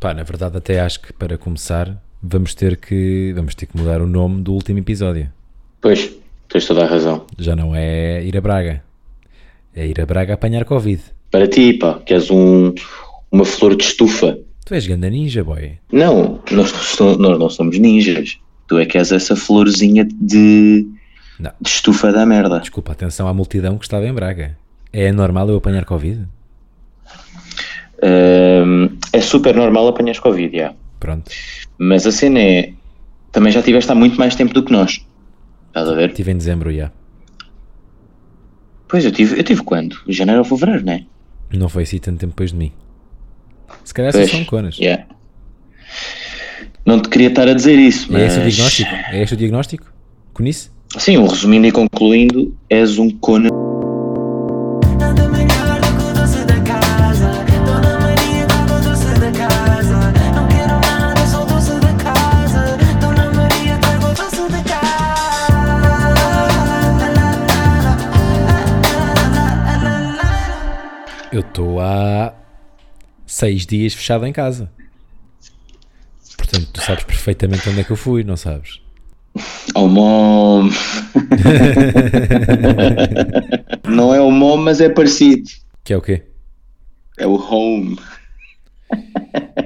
Pá, na verdade até acho que para começar vamos ter que vamos ter que mudar o nome do último episódio. Pois, tens toda a razão. Já não é ir a Braga. É ir a Braga apanhar Covid. Para ti, pá, que és um, uma flor de estufa. Tu és ganda ninja, boy. Não, nós, não somos- nós não somos ninjas. Tu é que és essa florzinha de, Não. de estufa da merda. Desculpa, atenção à multidão que estava em Braga. É normal eu apanhar Covid? Ahm, é super normal apanhar Covid, já. Pronto. Mas a cena é. Também já tiveste há muito mais tempo do que nós. Estás a ver? Estive em dezembro já. Pois eu tive, eu tive quando? Janeiro ou fevereiro, não é? Não foi assim tanto tempo depois de mim. Se calhar Pois, são conas. yeah. Não te queria estar a dizer isso, É mas. esse o diagnóstico? É este o diagnóstico? Conhece? Sim, o resumindo e concluindo, és um cona. Seis dias fechado em casa. Portanto, tu sabes perfeitamente onde é que eu fui, não sabes? Oh, mom. Não é o mom, mas é parecido. Que é o quê? É o home.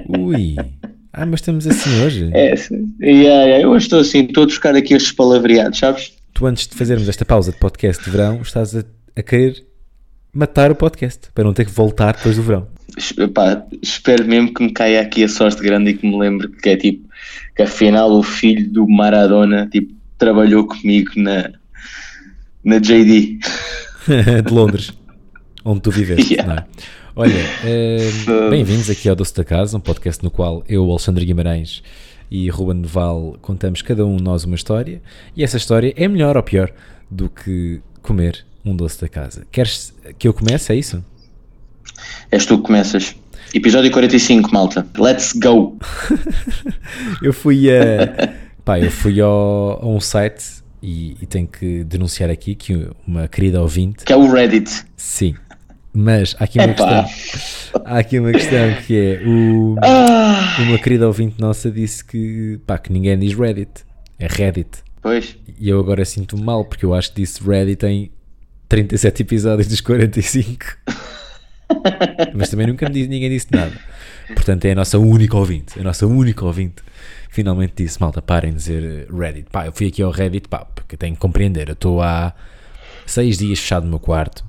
Ui. Ah, mas estamos assim hoje. É, yeah, yeah, eu hoje estou assim, estou a buscar aqui estes palavreados, sabes? Tu, antes de fazermos esta pausa de podcast de verão, estás a, a querer matar o podcast para não ter que voltar depois do verão. Es- pá, espero mesmo que me caia aqui a sorte grande e que me lembre que é tipo que afinal o filho do Maradona tipo, trabalhou comigo na, na JD. de Londres, onde tu vives. Yeah. é? Olha, eh, bem-vindos aqui ao Doce da Casa, um podcast no qual eu, Alexandre Guimarães e Ruben Neval contamos cada um de nós uma história e essa história é melhor ou pior do que comer um doce da casa. Queres que eu comece? É isso? És tu que começas. Episódio 45, malta. Let's go! Eu fui a. pá, eu fui ao, a um site e, e tenho que denunciar aqui que uma querida ouvinte. Que é o Reddit. Sim. Mas há aqui uma Epá. questão. Há aqui uma questão que é o, Ah, uma querida ouvinte nossa disse que, pá, que ninguém diz Reddit. É Reddit. pois. E eu agora sinto-me mal porque eu acho que disse Reddit em 37 episódios dos 45. Mas também nunca me disse, ninguém disse nada. Portanto, é a nossa única ouvinte. A nossa única ouvinte finalmente disse: Malta, parem de dizer eh, Reddit. Pá, eu fui aqui ao Reddit, pá, porque tenho que compreender. Eu estou há seis dias fechado no meu quarto.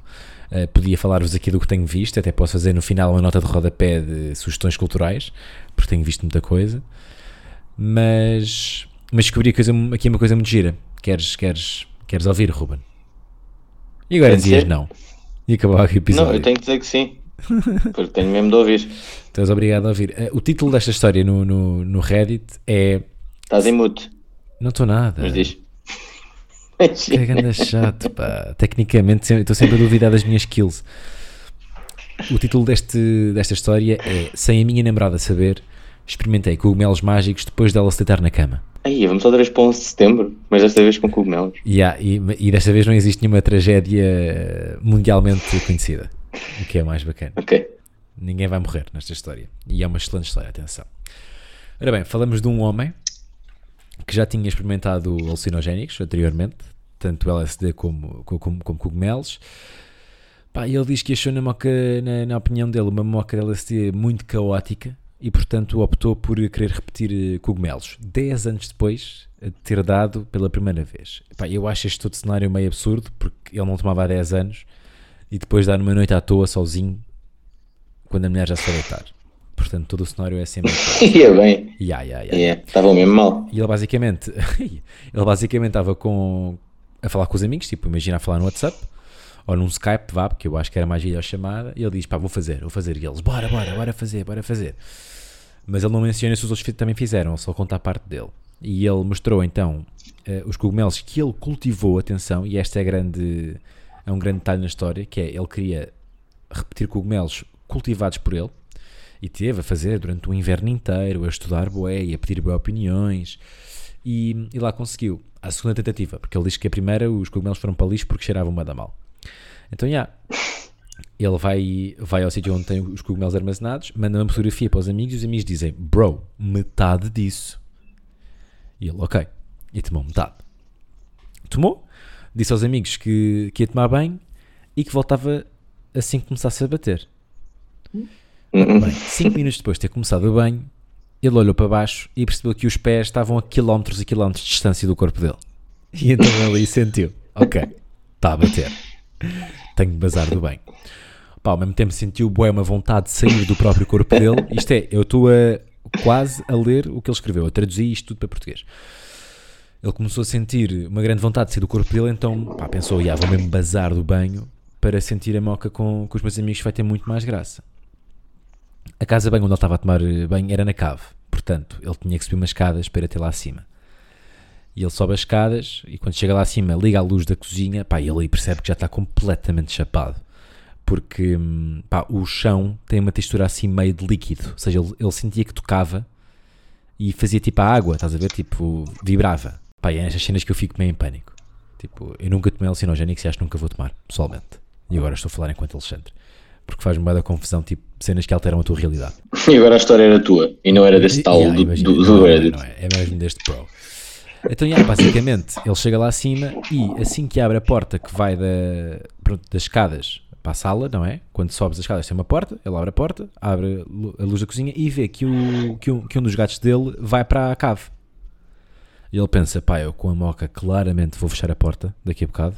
Eh, podia falar-vos aqui do que tenho visto. Até posso fazer no final uma nota de rodapé de sugestões culturais, porque tenho visto muita coisa. Mas, mas descobri coisa, aqui uma coisa muito gira. Queres, queres, queres ouvir, Ruben? E agora dizias não. E acabou aqui o episódio. Não, eu tenho que dizer que sim. Porque tenho mesmo de ouvir. És obrigado a ouvir. Eh, o título desta história no, no, no Reddit é. Estás em mute, Não estou nada. mas diz. Que ganda chato, pá. Tecnicamente estou sempre a duvidar das minhas skills. O título deste, desta história é Sem a minha namorada saber, experimentei cogumelos mágicos depois dela se deitar na cama. Aí, vamos outra vez para 11 de setembro, mas desta vez com cogumelos. E, há- e, e desta vez não existe nenhuma tragédia mundialmente conhecida. O que é mais bacana. Ok. Ninguém vai morrer nesta história. E é uma excelente história, atenção. Ora bem, falamos de um homem que já tinha experimentado alucinogénicos anteriormente, tanto LSD como, como, como cogumelos. Pá, e ele diz que achou na, moca, na, na opinião dele uma moca de LSD muito caótica e, portanto, optou por querer repetir eh, cogumelos. 10 anos depois de ter dado pela primeira vez. Pá, eu acho este todo cenário meio absurdo, porque ele não tomava há 10 anos e depois dar numa noite à toa, sozinho, quando a mulher já se foi deitar. Portanto, todo o cenário é sempre. Ia bem. Ya, ya. Yeah, Estava mesmo mal. E ele basicamente, ele basicamente estava com, a falar com os amigos, tipo, imagina a falar no WhatsApp ou num Skype, vá, porque eu acho que era mais videochamada, e ele diz, pá, vou fazer, vou fazer. E eles, bora, bora, bora fazer, bora fazer. Mas ele não menciona se os outros também fizeram, só conta a parte dele. E ele mostrou então eh, os cogumelos que ele cultivou, atenção, e esta é, grande, é um grande detalhe na história, que é, ele queria repetir cogumelos cultivados por ele, e teve a fazer durante o inverno inteiro, a estudar bué e a pedir bué opiniões, e, e lá conseguiu, a segunda tentativa, porque ele diz que a primeira os cogumelos foram para lixo porque cheiravam uma da mal. Então, já, Ele vai, vai ao sítio onde tem os cogumelos armazenados, manda uma fotografia para os amigos e os amigos dizem: Bro, metade disso. E ele, ok. E tomou metade. Tomou, disse aos amigos que, que ia tomar banho e que voltava assim que começasse a bater. Uhum. Bem, 5 minutos depois de ter começado o banho, ele olhou para baixo e percebeu que os pés estavam a quilómetros e quilómetros de distância do corpo dele. E então ele sentiu: Ok, está a bater. Tenho de bazar do bem. Pá, ao mesmo tempo sentiu bué uma vontade de sair do próprio corpo dele. Isto é, eu estou a quase a ler o que ele escreveu. Eu traduzi isto tudo para português. Ele começou a sentir uma grande vontade de sair do corpo dele, então pá, pensou: "Ya, vou mesmo bazar do banho para sentir a moca com, com os meus amigos, vai ter muito mais graça. A casa bem onde ele estava a tomar banho era na cave, portanto, ele tinha que subir umas escadas para ir até lá acima. E ele sobe as escadas e quando chega lá acima liga a luz da cozinha, pá, ele aí percebe que já está completamente chapado. Porque hum, pá, o chão tem uma textura assim meio de líquido, ou seja, ele, ele sentia que tocava e fazia tipo a água, estás a ver? Tipo, vibrava. Pá, e é nestas cenas que eu fico meio em pânico. Tipo, eu nunca tomei alucinogénicos e acho que nunca vou tomar, pessoalmente. E agora estou a falar enquanto Alexandre. Porque faz-me da confusão, tipo, cenas que alteram a tua realidade. E agora a história era tua e não era desse tal Yeah, do, imagina, do, não do é, Reddit. não é, é mesmo deste Pro. Então, yeah, basicamente, ele chega lá acima e assim que abre a porta que vai da, pronto, das escadas para a sala, não é? Quando sobes as escadas tem uma porta, ele abre a porta, abre a lu- a luz da cozinha e vê que, o, que, um, que um dos gatos dele vai para a cave. E ele pensa, pá, eu com a moca claramente vou fechar a porta daqui a bocado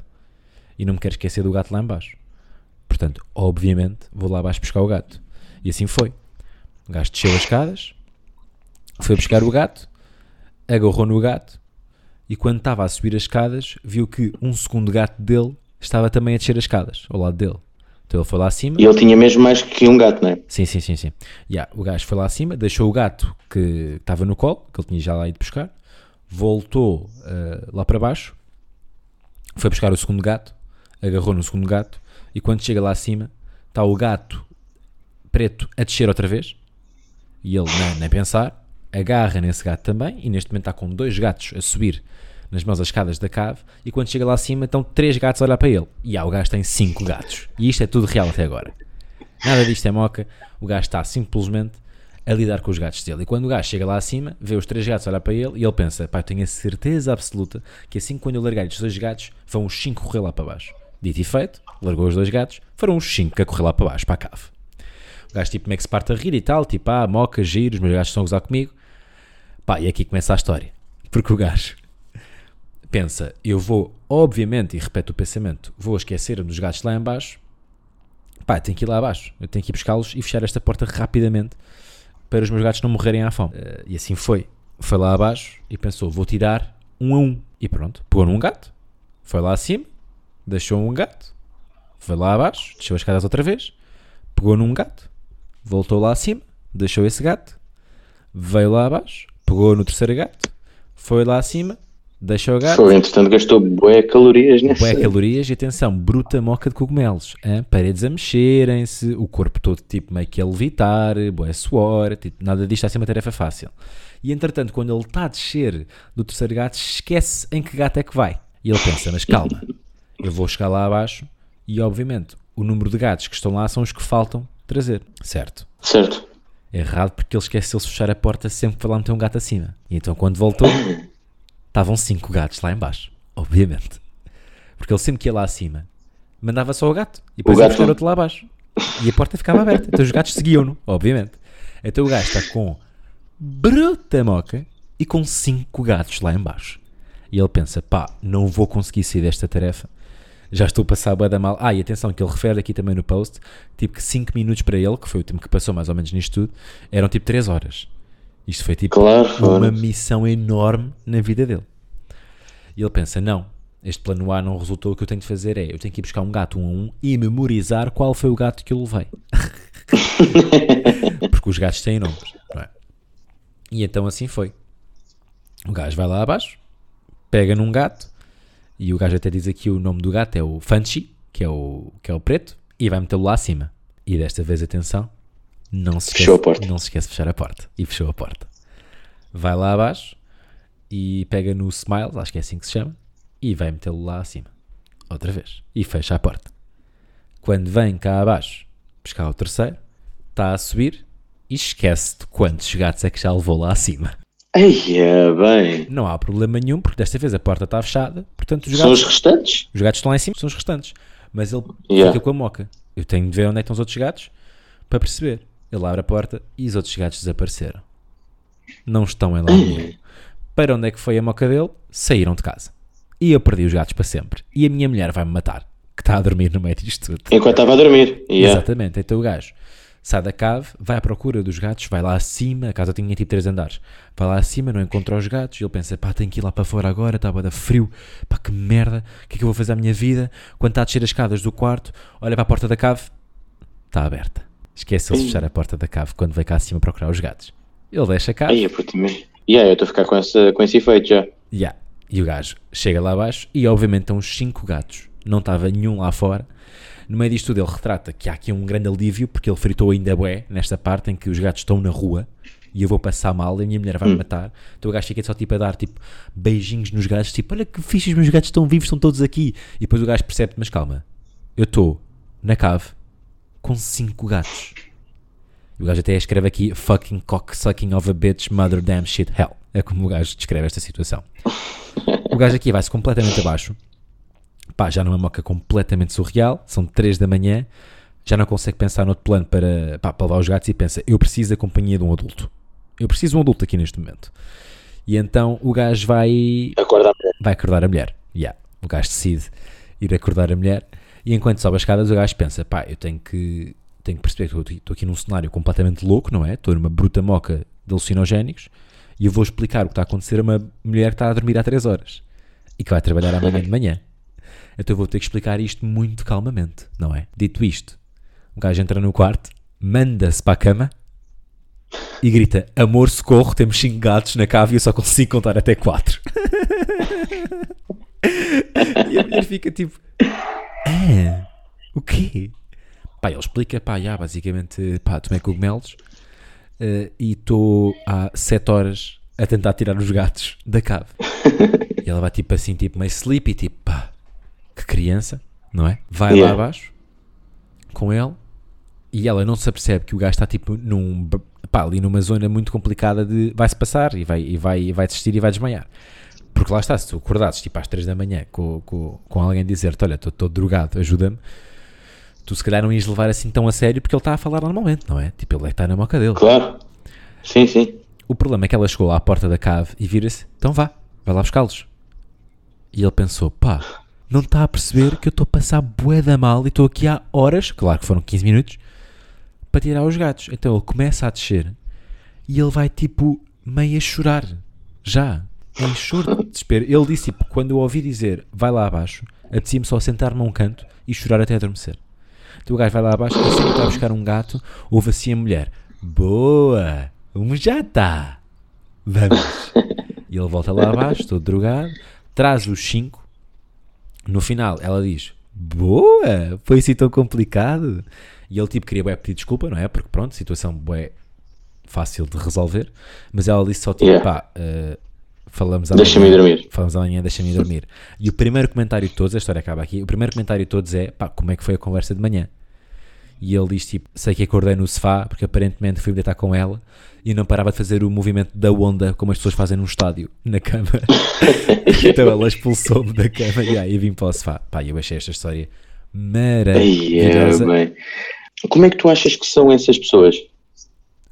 e não me quero esquecer do gato lá em baixo. Portanto, obviamente, vou lá abaixo buscar o gato. E assim foi. O gajo desceu as escadas, foi buscar o gato, agarrou no gato e quando estava a subir as escadas, viu que um segundo gato dele estava também a descer as escadas ao lado dele. Então ele foi lá acima. E ele tinha mesmo mais que um gato, não é? Sim, sim, sim, sim. Yeah, o gajo foi lá acima, deixou o gato que estava no colo, que ele tinha já lá ido buscar, voltou eh, lá para baixo, foi buscar o segundo gato, agarrou no segundo gato, e quando chega lá acima, está o gato preto a descer outra vez, e ele nem, nem pensar, agarra nesse gato também, e neste momento está com dois gatos a subir nas mãos as escadas da cave, e quando chega lá acima estão três gatos a olhar para ele. E ah, o gajo tem cinco gatos. E isto é tudo real até agora. Nada disto é moca. O gajo está simplesmente a lidar com os gatos dele. E quando o gajo chega lá acima, vê os três gatos olhar para ele e ele pensa: pá, eu tenho a certeza absoluta que assim que quando eu largar estes dois gatos, vão os cinco correr lá para baixo. Dito e feito, largou os dois gatos, foram os cinco a correr lá para baixo, para a cave. O gajo tipo meio que se parte a rir e tal, tipo, ah, moca, giro, os meus gatos estão a gozar comigo. Pá, e aqui começa a história. Porque o gajo pensa, eu vou, obviamente, e repete o pensamento, vou esquecer dos gatos lá em baixo, pá, tenho que ir lá abaixo, eu tenho que ir buscá-los e fechar esta porta rapidamente para os meus gatos não morrerem à fome. Eh, e assim foi. Foi lá abaixo e pensou, vou tirar um a um. E pronto, pegou num gato, foi lá acima, deixou um gato, foi lá abaixo, desceu as escadas outra vez, pegou num gato, voltou lá acima, deixou esse gato, veio lá abaixo, pegou no terceiro gato, foi lá acima, deixou o gato, Foi, entretanto, gastou bué calorias nessa. Bué calorias e atenção, bruta moca de cogumelos. hã? Paredes a mexerem-se, o corpo todo tipo meio que a levitar, bué suor, tipo, nada disto está a ser uma tarefa fácil. E entretanto, quando ele está a descer do terceiro gato, esquece em que gato é que vai. E ele pensa, mas calma, eu vou chegar lá abaixo e obviamente o número de gatos que estão lá são os que faltam trazer. Certo. Certo. Errado porque ele esqueceu-se de fechar a porta sempre que foi lá meter um gato acima. E então quando voltou, estavam cinco gatos lá em baixo. Obviamente. Porque ele sempre que ia lá acima, mandava só o gato. E depois O ia gato- buscar outro lá abaixo. E a porta ficava aberta. Então os gatos seguiam-no, obviamente. Então o gajo está com bruta moca e com cinco gatos lá em baixo. E ele pensa, pá, não vou conseguir sair desta tarefa. Já estou a passar bué da mal. Ah, e atenção, que ele refere aqui também no post, tipo que 5 minutos para ele, que foi o tempo que passou mais ou menos nisto tudo, eram tipo 3 horas. Isto foi tipo Claro, uma missão enorme na vida dele. E ele pensa, não, este plano A não resultou, o que eu tenho de fazer é, eu tenho que ir buscar um gato um a um e memorizar qual foi o gato que eu levei. Porque os gatos têm nomes, não é? E então assim foi. O gajo vai lá abaixo, pega num gato, e o gajo até diz aqui o nome do gato é o Fanchi, que é o, que é o preto, e vai metê-lo lá acima. E desta vez, atenção, não se, Fechou a esquece, porta. não se esquece de fechar a porta. E fechou a porta. Vai lá abaixo e pega no Smiles, acho que é assim que se chama, e vai metê-lo lá acima. Outra vez. E fecha a porta. Quando vem cá abaixo buscar o terceiro, está a subir e esquece de quantos gatos é que já levou lá acima. Ai, é bem. Não há problema nenhum, porque desta vez a porta está fechada, portanto os São gatos, os restantes? os gatos estão lá em cima, são os restantes. Mas ele Yeah. fica com a moca. Eu tenho de ver onde é que estão os outros gatos para perceber. Ele abre a porta e os outros gatos desapareceram. Não estão em lado nenhum. Para onde é que foi a moca dele? Saíram de casa. E eu perdi os gatos para sempre. E a minha mulher vai-me matar, que está a dormir no meio disto tudo. Enquanto estava a dormir. Yeah. Exatamente. Então o gajo sai da cave, vai à procura dos gatos, vai lá acima, a casa tinha tipo três andares, vai lá acima, não encontra os gatos, e ele pensa, pá, tenho que ir lá para fora agora, está da frio, pá, que merda, o que é que eu vou fazer à minha vida? Quando está a descer as escadas do quarto, olha para a porta da cave, está aberta. Esqueceu-se de fechar a porta da cave quando veio cá acima procurar os gatos. Ele deixa a cave, Ai, é puto, mas... Yeah, eu estou a ficar com, essa, com esse efeito já. Yeah. E o gajo chega lá abaixo e obviamente estão os cinco gatos. Não estava nenhum lá fora. No meio disto tudo ele retrata que há aqui um grande alívio porque ele fritou ainda bué nesta parte em que os gatos estão na rua e eu vou passar mal e a minha mulher vai me matar. Então o gajo fica só tipo a dar tipo beijinhos nos gatos, tipo olha que fixe, os meus gatos estão vivos, estão todos aqui. E depois o gajo percebe, mas calma, eu estou na cave com cinco gatos. E o gajo até escreve aqui fucking cocksucking of a bitch, mother damn shit hell. É como o gajo descreve esta situação. O gajo aqui vai-se completamente abaixo. Pá, já numa moca completamente surreal. São 3 da manhã. Já não consegue pensar noutro plano para, pá, para levar os gatos e pensa: eu preciso da companhia de um adulto. Eu preciso de um adulto aqui neste momento. E então o gajo vai Acorda a mulher. vai acordar a mulher. Yeah. O gajo decide ir acordar a mulher e enquanto sobe as escadas o gajo pensa, pá, eu tenho que, tenho que perceber que estou aqui num cenário completamente louco, não é? Estou numa bruta moca de alucinogénicos e eu vou explicar o que está a acontecer a uma mulher que está a dormir há 3 horas e que vai trabalhar amanhã de manhã. Então eu vou ter que explicar isto muito calmamente, não é? Dito isto, o gajo entra no quarto, manda-se para a cama e grita: Amor, socorro, temos 5 gatos na cave e eu só consigo contar até 4. e a mulher fica tipo: Ah, o quê? Pá, ele explica: pá, já, basicamente, pá, tomei cogumelos eh, e estou há 7 horas a tentar tirar os gatos da cave. e ela vai tipo assim, tipo meio sleepy, tipo, pá, que criança, não é? Vai lá Yeah. abaixo com ele e ela não se apercebe que o gajo está tipo num pá, ali numa zona muito complicada de vai-se passar e vai, e vai, e vai desistir e vai desmaiar. Porque lá está, se tu acordasses tipo às 3 da manhã com, com, com alguém dizer-te, olha, estou todo drogado, ajuda-me, tu se calhar não ias levar assim tão a sério porque ele está a falar normalmente, não é? Tipo, ele é que está na moca dele. Claro. Sim, sim. O problema é que ela chegou lá à porta da cave e vira-se, então vá, vai lá buscá-los. E ele pensou, pá, não está a perceber que eu estou a passar bué da mal e estou aqui há horas, claro que foram 15 minutos, para tirar os gatos. Então ele começa a descer e ele vai tipo meio a chorar, já, em choro de desespero. Ele disse, tipo, quando eu ouvi dizer, vai lá abaixo, apetecia-me só sentar-me a um canto e chorar até adormecer. Então o gajo vai lá abaixo, assim que está a buscar um gato, ouve assim a mulher, boa, um já está, vamos. E ele volta lá abaixo, todo drogado, traz os cinco. No final, ela diz: Boa, foi assim tão complicado. E ele, tipo, queria bué pedir desculpa, não é? Porque, pronto, situação bué fácil de resolver. Mas ela disse só, tipo, Yeah. pá, eh, falamos amanhã. Deixa-me ir dormir. Falamos amanhã, deixa-me ir dormir. E o primeiro comentário de todos, a história acaba aqui, o primeiro comentário de todos é, pá, como é que foi a conversa de manhã? E ele diz, tipo, sei que acordei no sofá, porque aparentemente fui deitar com ela e não parava de fazer o movimento da onda como as pessoas fazem num estádio, na cama. então ela expulsou-me da cama e aí vim para o sofá. Pá, eu achei esta história maravilhosa. bem. Como é que tu achas que são essas pessoas?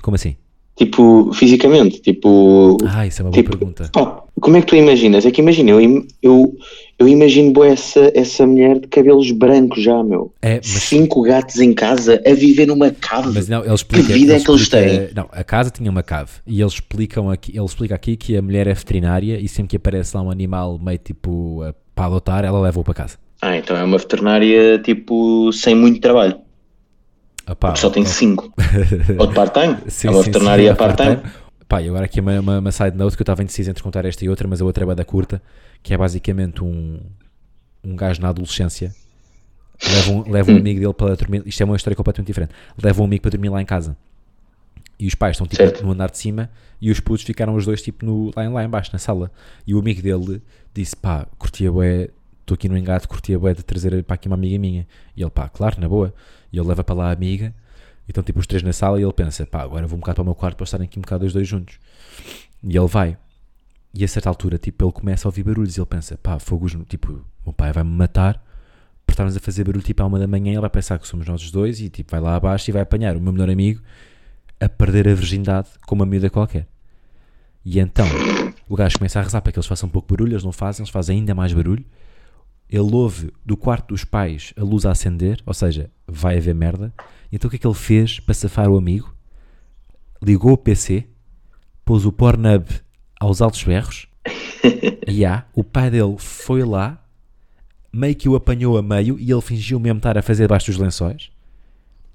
Como assim? Tipo, fisicamente? Tipo, Ah, isso é uma boa Tipo, pergunta. pá, como é que tu imaginas? É que imagina, eu, eu, eu imagino bué essa, essa mulher de cabelos brancos já, meu. É, mas- Cinco gatos em casa a viver numa cave. Mas não, ele explica. vida é que eles têm? Não, a casa tinha uma cave e eles explicam aqui, ele explica aqui que a mulher é veterinária e sempre que aparece lá um animal meio tipo a- para adotar, ela leva-o para casa. Ah, então é uma veterinária tipo sem muito trabalho. Porque só tem ok. cinco. Ou de part-time. É sim, veterinária sim, part-time. Pá, e agora aqui uma, uma, uma side note que eu estava indeciso entre contar esta e outra, mas a outra é da curta, que é basicamente um, um gajo na adolescência leva um, leva Hum. um amigo dele para dormir. Isto é uma história completamente diferente. Leva um amigo para dormir lá em casa. E os pais estão tipo Certo. no andar de cima e os putos ficaram os dois tipo no, lá, em, lá em baixo, na sala. E o amigo dele disse: pá, curtia bué estou aqui no engate, curtia bué de trazer para aqui uma amiga minha. E ele, pá, claro, na boa. E ele leva para lá a amiga, e estão tipo os três na sala, e ele pensa, pá, agora vou um bocado para o meu quarto para estarem aqui um bocado os dois juntos. E ele vai. E a certa altura, tipo, ele começa a ouvir barulhos e ele pensa, pá, fogos, tipo, meu pai vai-me matar por estarmos a fazer barulho tipo à uma da manhã, ele vai pensar que somos nós os dois e tipo vai lá abaixo e vai apanhar o meu melhor amigo a perder a virgindade com uma miúda qualquer. E então o gajo começa a rezar para que eles façam um pouco de barulho, eles não fazem, eles fazem ainda mais barulho. Ele ouve do quarto dos pais a luz a acender, ou seja, vai haver merda. Então o que é que ele fez para safar o amigo? Ligou o PC, pôs o Pornhub aos altos berros. e há, o pai dele foi lá, meio que o apanhou a meio e ele fingiu mesmo estar a fazer debaixo dos lençóis.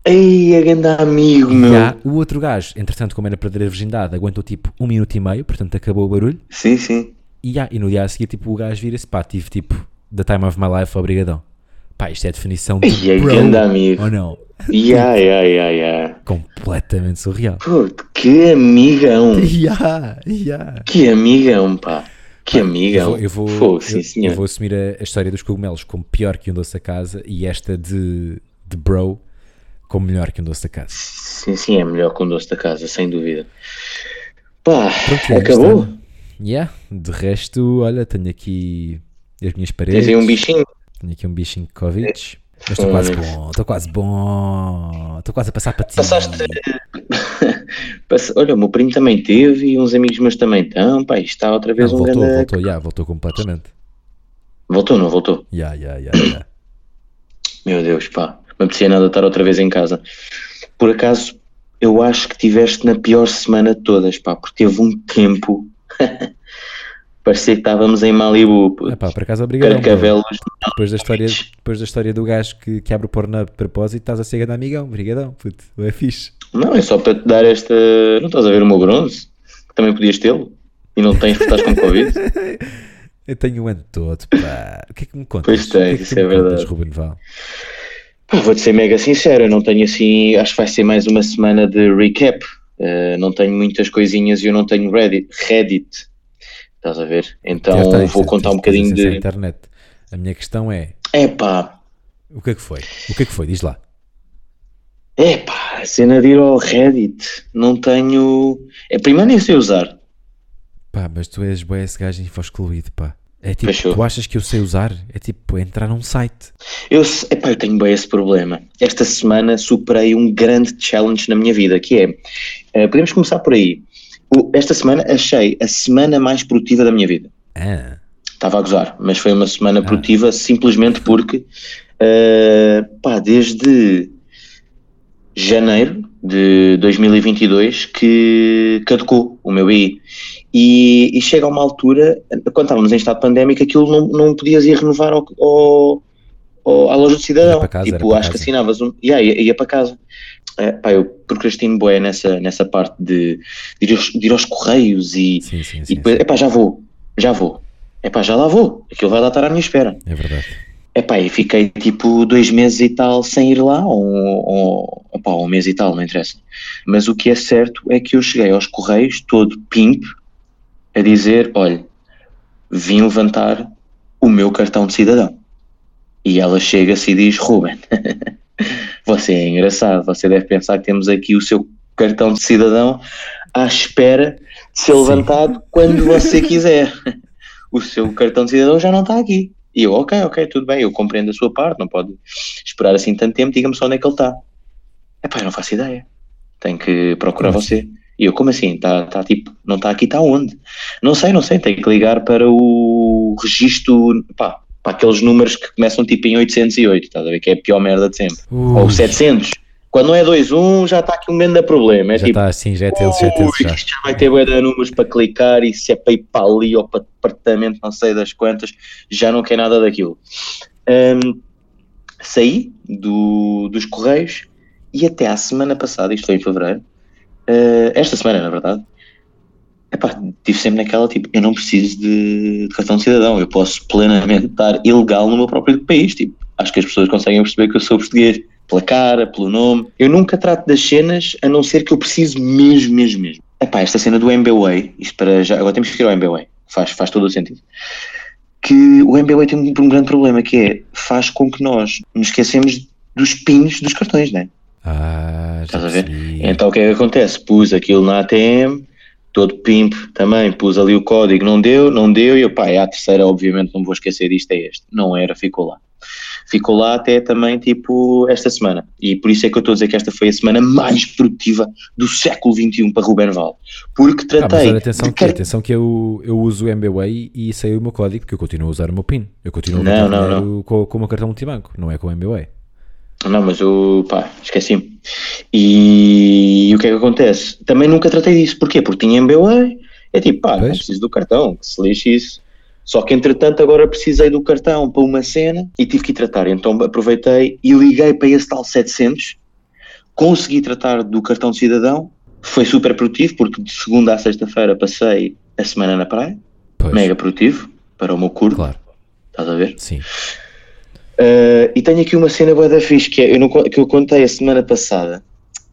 Ei, a grande amigo, E meu. há, o outro gajo, entretanto, como era perder a virgindade, aguentou tipo um minuto e meio, portanto acabou o barulho. Sim, sim. E, há, e no dia a seguir, tipo, o gajo vira-se, pá, tive tipo, the time of my life, obrigadão. Pá, isto é a definição de Ei, a bro, grande amigo. ou não? Ya, ya, ya, ya. Completamente surreal. Puto, que amigão. Ya, ya. Que amigão, pá. Que amigão. Eu vou, eu, vou, Fogo, sim, eu- eu vou assumir a, a história dos cogumelos como pior que um doce da casa e esta de, de bro como melhor que um doce da casa. Sim, sim, é melhor que um doce da casa, sem dúvida. Pá, Pronto, é acabou? isto. Yeah. De resto, olha, tenho aqui as minhas paredes. Tens aí um bichinho? Tenho aqui um bichinho de Covid. Mas estou quase bom, estou quase bom. Estou quase a passar para ti. Passaste. Passa- Olha, o meu primo também teve e uns amigos meus também estão. Pá, isto está outra Não, vez um voltou, grande. voltou, yeah, voltou completamente. Voltou, não voltou? Yeah, yeah, yeah, yeah. Meu Deus, pá. Não apetecia nada estar outra vez em casa. Por acaso, eu acho que tiveste na pior semana de todas, pá, porque teve um tempo. Parecia que estávamos em Malibu. Epá, por acaso, obrigado. Depois da história, depois da história do gajo que, que abre o porno de propósito, estás a ser grande amigão. Obrigadão, puto. É fixe. Não, é só para te dar esta. Não estás a ver o meu bronze? Também podias tê-lo. E não tens porque estás com Covid. Eu tenho o ano todo, pá. O que é que me contas? Pois O que é tens, que isso é verdade. Ruben Val? Vou-te ser mega sincero, eu não tenho assim. Acho que vai ser mais uma semana de recap. Uh, não tenho muitas coisinhas e eu não tenho Reddit. Reddit. Estás a ver? Então vou contar um bocadinho de. internet. A minha questão é, Epá, o que é que foi? O que é que foi? Diz lá. epá, a cena de ir ao Reddit. Não tenho. É, primeiro nem sei usar. Pá, mas tu és bué esse gajo info excluído, pá. É tipo, Fechou. tu achas que eu sei usar? É tipo entrar num site. Eu, epá, eu tenho bem esse problema. Esta semana superei um grande challenge na minha vida, que é, eh, podemos começar por aí. Esta semana achei a semana mais produtiva da minha vida. Ah, Estava a gozar, mas foi uma semana produtiva simplesmente porque, eh, pá, desde janeiro de 2022 que caducou o meu BI. E, e chega a uma altura, quando estávamos em estado pandémico, aquilo não, não podias ir renovar ao, ao- ao- à loja do cidadão. Casa, tipo, acho que casa. assinavas um. Yeah, ia, ia para casa. Eh, pá, eu procrastino bué nessa, nessa parte de, de, ir aos, de ir aos correios e, sim, sim, e depois, epá, já vou, já vou. Epá, já lá vou. Aquilo vai lá estar à minha espera. É verdade. Epá, e fiquei tipo dois meses e tal sem ir lá, ou, ou epá, um mês e tal, não interessa. Mas o que é certo é que eu cheguei aos Correios todo pimp a dizer: olha, vim levantar o meu cartão de cidadão. E ela chega-se e diz: Ruben, você é engraçado, você deve pensar que temos aqui o seu cartão de cidadão à espera de ser Sim. levantado quando você quiser. O seu cartão de cidadão já não está aqui. E eu, ok, ok, tudo bem, eu compreendo a sua parte, não pode esperar assim tanto tempo, diga-me só onde é que ele está. Epá, eu não faço ideia. Tenho que procurar Como você. E eu, como assim? Está tá, tipo, não está aqui, está onde? Não sei, não sei, tenho que ligar para o registro, pá, para aqueles números que começam tipo em 808, estás a ver? Que é a pior merda de sempre. Ou Ui, 700. Quando não é 21, já está aqui um grande problema. É já tipo, está assim, já é teles, já é Ui, já. isto já vai ter de números para clicar e se é para ir para ali ou para departamento, não sei das quantas, já não quer nada daquilo. Hum, saí do, dos Correios e até à semana passada, isto foi em Fevereiro, eh, esta semana na verdade, epá, estive sempre naquela tipo, eu não preciso de, de cartão de cidadão, eu posso plenamente estar ilegal no meu próprio país, tipo, acho que as pessoas conseguem perceber que eu sou português, pela cara, pelo nome, eu nunca trato das cenas a não ser que eu preciso mesmo, mesmo, mesmo. Epá, esta cena do MBWay, isto para já, agora temos que ir ao MBWay, faz, faz todo o sentido. que o MBWay tem um, um grande problema que é faz com que nós nos esquecemos dos pins dos cartões, né? Ah, já Estás a ver? Então o que é que acontece? Pus aquilo na ATM, todo pimp também, pus ali o código, não deu, não deu, e eu, pá, é a terceira, obviamente, não vou esquecer disto, é este. Não era, ficou lá. Ficou lá até também, tipo, esta semana. E por isso é que eu estou a dizer que esta foi a semana mais produtiva do século XXI para Ruben Val. Porque Ah, tratei. olha, atenção que, car- atenção que eu, eu uso o MBWay e sei o meu código, porque eu continuo a usar o meu PIN. Eu continuo a Não, botar não, dinheiro Com, com o meu cartão multibanco, não é com o MBWay. Não, mas eu, pá, esqueci-me. E, o que é que acontece? Também nunca tratei disso. Porquê? Porque tinha MBA. É tipo, pá, não preciso do cartão, que se lixe isso. Só que entretanto agora precisei do cartão para uma cena e tive que ir tratar. Então aproveitei e liguei para esse tal 700. Consegui tratar do cartão de cidadão. Foi super produtivo porque de segunda à sexta-feira passei a semana na praia. Pois, Mega produtivo para o meu curso. claro, Estás a ver? sim. Uh, e tenho aqui uma cena boa da fixe que, é, eu não, que eu contei a semana passada,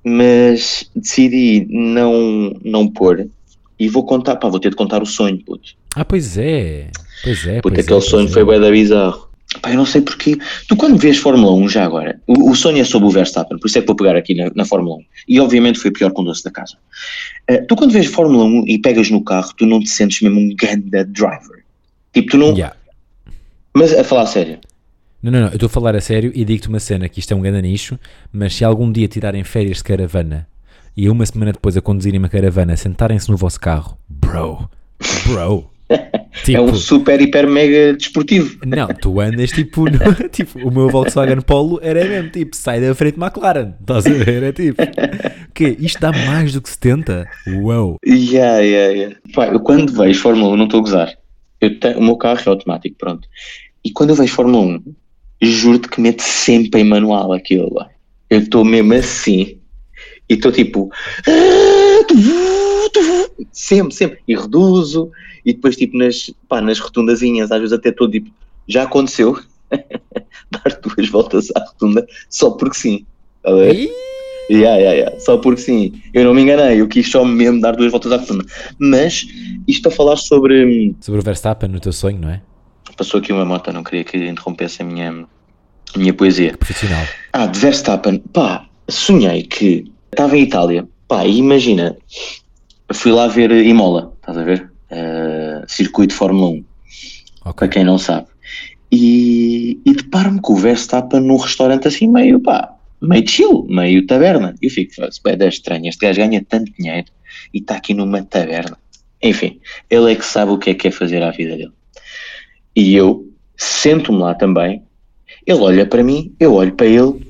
mas decidi não, não pôr e vou contar, pá, vou ter de contar o sonho, puto. Ah, pois é, pois é. Puto, pois aquele é, sonho foi é. bué da bizarro. Pá, eu não sei porquê. Tu quando vês Fórmula 1 já agora, o, o sonho é sobre o Verstappen, por isso é que vou pegar aqui na, na Fórmula 1. E obviamente foi pior com o doce da casa. Uh, tu quando vês Fórmula 1 e pegas no carro, tu não te sentes mesmo um ganda driver. Tipo, tu não... Yeah. Mas a falar sério, Não, não, não, eu estou a falar a sério e digo-te uma cena que isto é um grande nicho, mas se algum dia tirarem férias de caravana e uma semana depois a conduzirem uma caravana, sentarem-se no vosso carro, bro, bro, tipo, é um super, hiper, mega desportivo. não, tu andas tipo, no- tipo, o meu Volkswagen Polo era mesmo, tipo, sai da frente McLaren, estás a ver, é tipo, que isto dá mais do que 70? Uau, Yeah, yeah, yeah. Pá, eu quando vejo Fórmula 1, não estou a gozar. O meu carro é automático, pronto. E quando eu vejo Fórmula 1, juro-te que mete sempre em manual aquilo lá. Eu estou mesmo assim. E estou tipo. "Ah, tu vu, tu vu", Sempre, sempre. E reduzo. E depois, tipo, nas, pá, nas rotundazinhas, às vezes até estou tipo. Já aconteceu dar duas voltas à rotunda só porque sim. Tá Yeah, yeah, yeah. Só porque sim, eu não me enganei, eu quis só mesmo dar duas voltas à rotunda. Mas isto a falar sobre. hum, sobre o Verstappen no teu sonho, não é? Passou aqui uma moto, não queria que interrompesse a minha, a minha poesia. Profissional. Ah, de Verstappen, pá, sonhei que estava em Itália, pá, imagina, fui lá ver Imola, estás a ver? Uh, circuito de Fórmula 1, Ok. para quem não sabe. E, e deparo-me com o Verstappen num restaurante assim meio, pá, meio chill, meio taberna. E eu fico, "Foda-se, bué da estranho, este gajo ganha tanto dinheiro e está aqui numa taberna. Enfim, ele é que sabe o que é que quer fazer à vida dele. E eu sento-me lá também, ele olha para mim, eu olho para ele,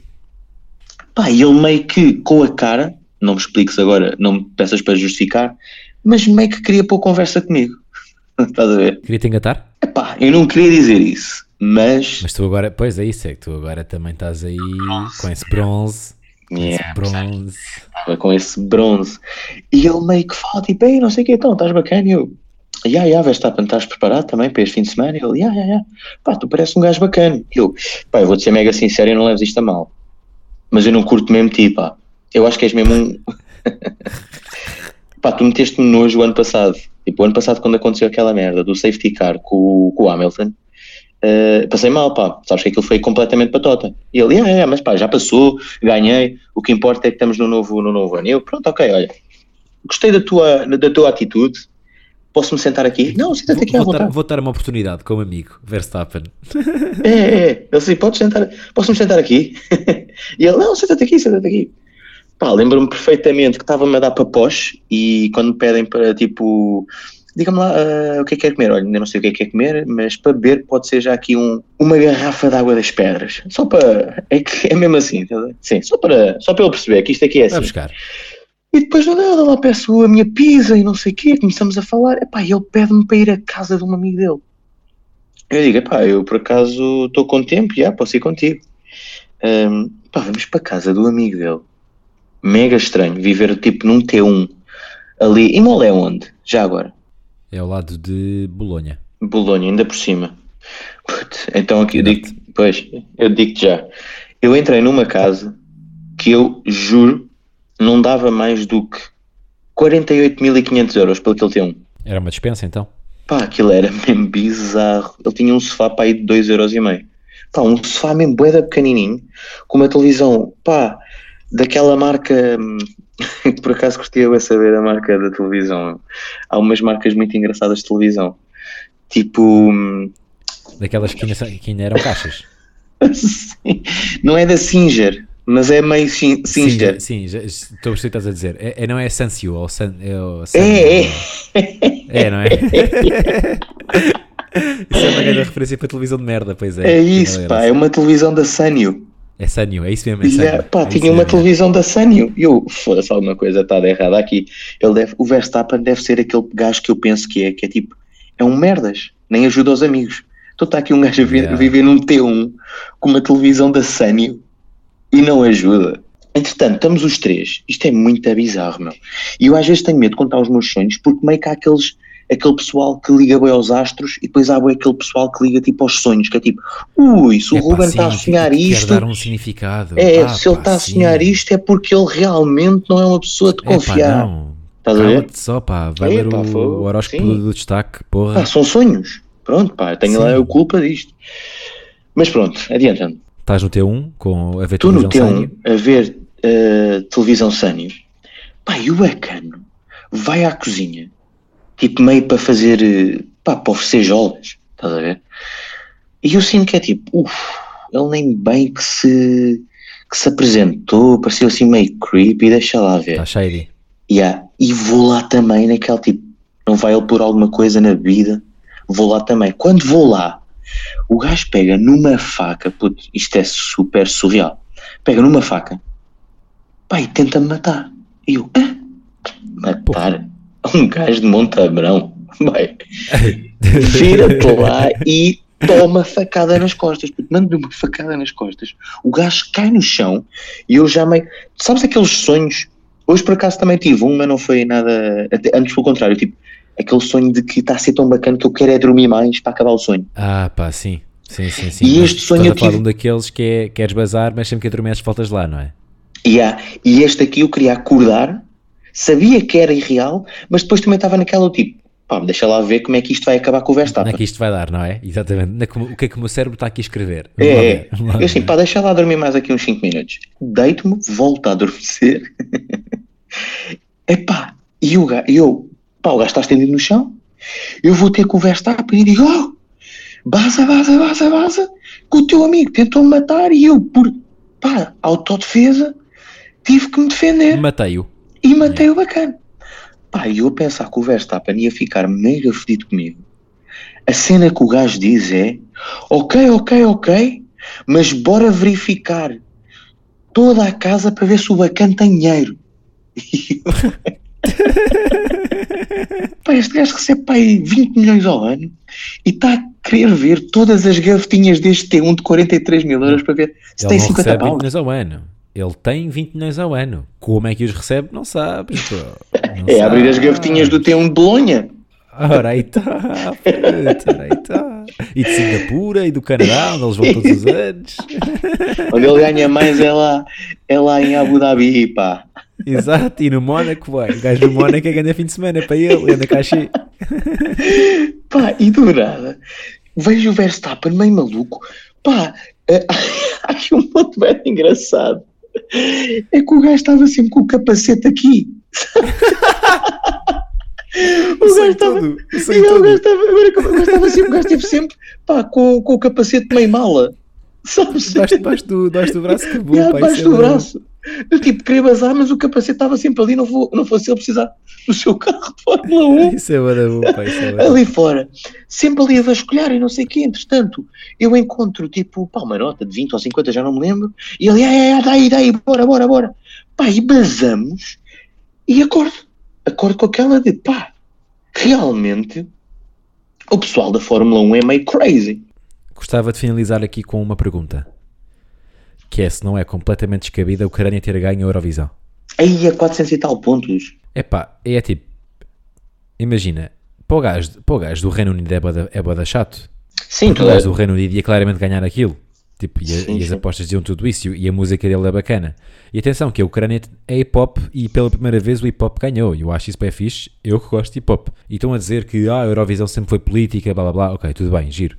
pá, e ele meio que com a cara, não me expliques agora, não me peças para justificar, mas meio que queria pôr conversa comigo. Estás a ver? Queria te engatar? Epá, eu não queria dizer isso, mas. Mas tu agora, pois é isso, é que tu agora também estás aí com esse bronze, com esse Yeah, bronze. estava com esse bronze. E ele meio que fala, tipo, ei, não sei o que, então, estás bacana? E eu, ya, ya, Verstappen, estás preparado também para este fim de semana? E ele, ya, ya, ya, pá, tu pareces um gajo bacana. Eu, pá, eu vou-te ser mega sincero e não leves isto a mal. Mas eu não curto mesmo ti, pá. Eu acho que és mesmo um... pá, tu meteste-me nojo o ano passado. Tipo, o ano passado quando aconteceu aquela merda do safety car com, com o Hamilton, Uh, passei mal, pá, sabes que aquilo foi completamente patota. E ele, é, é, mas pá, já passou, ganhei, o que importa é que estamos no novo, no novo ano. E eu, pronto, ok, olha, gostei da tua, da tua atitude, posso-me sentar aqui? Não, senta-te aqui à Vou, vou, dar, vontade. vou dar uma oportunidade como amigo, Verstappen. É, é, é, ele disse, podes sentar, posso-me sentar aqui? e ele, não, senta-te aqui, senta-te aqui. Pá, lembro-me perfeitamente que estava-me a dar para pós e quando me pedem para, tipo, diga-me lá ah, o que é que quer comer, olha, ainda não sei o que é que quer comer, mas para beber pode ser já aqui um, uma garrafa de água das pedras, só para, é que é mesmo assim, tá sim, só para, só para ele perceber que isto aqui é Vai assim. buscar. E depois do nada lá peço a minha pizza e não sei o quê, começamos a falar, epá, e ele pede-me para ir à casa de um amigo dele. Eu digo, epá, eu por acaso estou com tempo, já, posso ir contigo. Ahm, pá, vamos para a casa do amigo dele. Mega estranho, viver tipo num T1 ali. E Mole é onde? Já agora? É ao lado de Bolonha. Bolonha, ainda por cima. Putz, então aqui eu digo, pois, eu digo já. Eu entrei numa casa que eu juro não dava mais do que 48.500 euros pelo que ele um. Era uma dispensa então? Pá, aquilo era mesmo bizarro. Ele tinha um sofá para aí de 2,5€. Pá, um sofá mesmo boeda pequenininho, com uma televisão, pá, daquela marca. hum, que por acaso gostaria eu a saber a marca da televisão. Há umas marcas muito engraçadas de televisão. Tipo. hum, Daquelas que ainda, que ainda eram caixas. Sim. Não é da Singer, mas é meio Singer. Sim, já- estou a perceber que estás a dizer. É, é- não é Sansio, ou San, é, o San- É, é. É, não é? isso é uma grande referência para televisão de merda, pois é. É isso, pá. era. É uma televisão da Sanyo. É Sanyo, é isso mesmo. É é, pá, É tinha uma mesmo. televisão da Sanyo. E eu, foda-se, alguma coisa está errada aqui. Ele deve, o Verstappen deve ser aquele gajo que eu penso que é, que é tipo, é um merdas, nem ajuda os amigos. Então está aqui um gajo a, vi- Yeah. viver num T1 com uma televisão da Sanyo e não ajuda. Entretanto, estamos os três. Isto é muito bizarro, meu. E eu às vezes tenho medo de contar os meus sonhos porque meio que há aqueles, aquele pessoal que liga bem aos astros e depois há bem aquele pessoal que liga tipo aos sonhos, que é tipo, ui, se o Epá, Ruben está a sonhar quer isto, dar um significado. é, Ah, se ele pá, está a sim. sonhar isto é porque ele realmente não é uma pessoa de confiar. não. Estás a ver? Só, pá. Vai ler Epá, o, o horóscopo Sim. do, destaque, porra. Pá, são sonhos. Pronto, pá, tenho Sim. lá a culpa disto. Mas pronto, adiantando. Estás no T1 com a ver Estou no televisão T1 Sanyo. a ver eh, televisão Sânio. Pá, e o bacano vai à cozinha, tipo meio para fazer, eh, pá, para oferecer jolas, estás a ver? E eu sinto que é tipo, uff, ele nem bem que se, que se apresentou, pareceu assim meio creepy, deixa lá ver. Está shady. Yeah. E vou lá também naquele tipo, não vai ele pôr alguma coisa na bebida, vou lá também. Quando vou lá, o gajo pega numa faca, puto, isto é super surreal, pega numa faca, pá, e tenta-me matar. E eu, ah, matar um gajo de Montabrão, vai, vira-te lá e toma facada nas costas, puto, manda-lhe uma facada nas costas, o gajo cai no chão e eu já meio, sabes aqueles sonhos? Hoje por acaso também tive um, mas não foi nada. Antes pelo contrário, tipo, aquele sonho de que está a ser tão bacana que eu quero é dormir mais para acabar o sonho. Ah, pá, sim. Sim, sim, sim. E Mas este sonho estás eu a falar de tive- um daqueles que é queres bazar, mas sempre que adormeces voltas lá, não é? E, há- e este aqui eu queria acordar, sabia que era irreal, mas depois também estava naquela tipo, pá, deixa lá ver como é que isto vai acabar com o Não é Verstappen. que isto vai dar, não é? Exatamente. É como- o que é que o meu cérebro está aqui a escrever? Vamos É, é. Eu assim, pá, deixa lá dormir mais aqui uns 5 minutos. Deito-me, volto a adormecer. Epá, e gajo, eu, pá, o gajo está estendido no chão. Eu vou ter com o Verstappen e digo, oh, baza, baza, baza, baza, que o teu amigo tentou-me matar e eu, por, pá, autodefesa, tive que me defender Matei-o. e matei o bacana. Pá, e eu pensar que o Verstappen ia ficar mega fedido comigo. A cena que o gajo diz é: ok, ok, ok, mas bora verificar toda a casa para ver se o bacana tem dinheiro. Pá, este gajo recebe pá, aí 20 milhões ao ano e está a querer ver todas as gavetinhas deste T1 de 43 mil euros para ver se Ele tem não 50 recebe 20 paus. milhões ao ano. Ele tem 20 milhões ao ano. Como é que os recebe? Não sabes. Não É abrir as gavetinhas do T1 de Bolonha. Ora aí está, ora aí está. E de Singapura e do Canadá, onde eles vão todos os anos. Onde ele ganha mais é lá, é lá em Abu Dhabi, pá. Exato, e no Mónaco, vai. O gajo do Mónaco é ganha fim de semana para ele, anda cachê. Pá, e do nada, vejo o Verstappen meio maluco. Pá, aqui um ponto bem engraçado. É que o gajo estava sempre com o capacete aqui. o gajo estava. o gajo estava, agora que o gajo estava sempre, o gajo esteve sempre pá, com, com o capacete meio mala. Sabes? Debaixo, debaixo, do, debaixo do braço que bom, pá, debaixo é do bom. Eu tipo, queria bazar, mas o capacete estava sempre ali, não, vou, não fosse ele precisar do seu carro de Fórmula 1 Isso é bom, pá, isso é bom. ali fora, sempre ali a vasculhar e não sei o quê. Entretanto, eu encontro tipo, pá, uma nota de 20 ou 50, já não me lembro, e ele, ai, ai, ai, daí, daí, bora, bora, bora. Pá, e basamos e acordo. Acordo com aquela de, pá, realmente o pessoal da Fórmula 1 é meio crazy. Gostava de finalizar aqui com uma pergunta. Que é se não é completamente descabida a Ucrânia ter ganho a Eurovisão. Aí a 400 e tal pontos. Epá, é tipo. Imagina, para o gajo, para o gajo do Reino Unido é boda, é chato. Sim, Porque o gajo do Reino Unido ia claramente ganhar aquilo. Tipo, e, a- Sim, e as sim. apostas diziam tudo isso e, a música dele é bacana. E atenção, que a Ucrânia é hip hop e pela primeira vez o hip hop ganhou. E eu acho isso bem fixe, eu que gosto de hip hop. E estão a dizer que ah, a Eurovisão sempre foi política, blá blá blá. Ok, tudo bem, giro.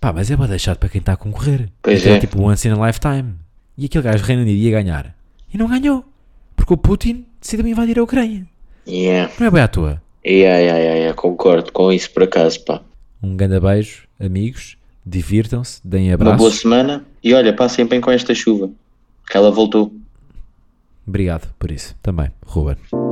Pá, mas é para deixar para quem está a concorrer. Pois Aquilo é. tipo once in a lifetime. E aquele gajo Reino Unido ia ganhar. E não ganhou. Porque o Putin decidiu invadir a Ucrânia. Yeah. Não é bem à toa. Yeah, yeah, yeah, yeah, concordo com isso por acaso, pá. Um grande beijo, amigos. Divirtam-se, deem Uma boa abraços. semana e olha, passem bem com esta chuva. Que ela voltou. Obrigado por isso. Também, Ruben. Do